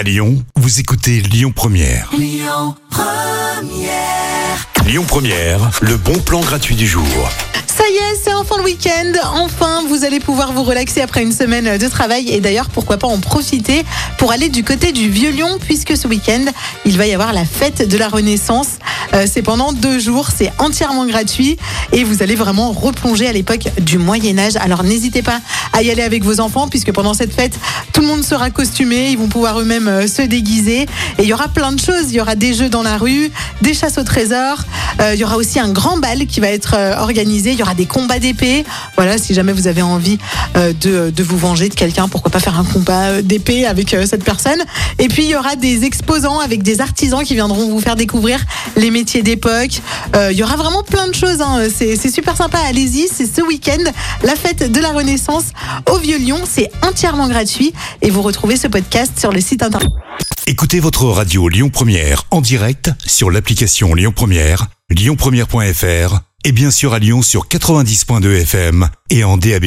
À Lyon, vous écoutez Lyon Première. Lyon Première, le bon plan gratuit du jour. Ça y est, c'est enfin le week-end. Enfin, vous allez pouvoir vous relaxer après une semaine de travail. Et d'ailleurs, pourquoi pas en profiter pour aller du côté du Vieux-Lyon, puisque ce week-end, il va y avoir la fête de la Renaissance. Euh, c'est pendant deux jours, c'est entièrement gratuit. Et vous allez vraiment replonger à l'époque du Moyen-Âge. Alors n'hésitez pas à y aller avec vos enfants, puisque pendant cette fête, tout le monde sera costumé. Ils vont pouvoir eux-mêmes euh, se déguiser. Et il y aura plein de choses. Il y aura des jeux dans la rue, des chasses au trésor. Euh, il y aura aussi un grand bal qui va être organisé. Il y aura des combats d'épée. Voilà, si jamais vous avez envie de, de vous venger de quelqu'un, pourquoi pas faire un combat d'épée avec cette personne. Et puis il y aura des exposants avec des artisans qui viendront vous faire découvrir les d'époque. Euh, il y aura vraiment plein de choses. hein. C'est super sympa. Allez-y, c'est ce week-end, la fête de la Renaissance au Vieux-Lyon. C'est entièrement gratuit et vous retrouvez ce podcast sur le site internet. Écoutez votre radio Lyon Première en direct sur l'application Lyon Première, lyonpremière.fr et bien sûr à Lyon sur 90.2 FM et en DAB+.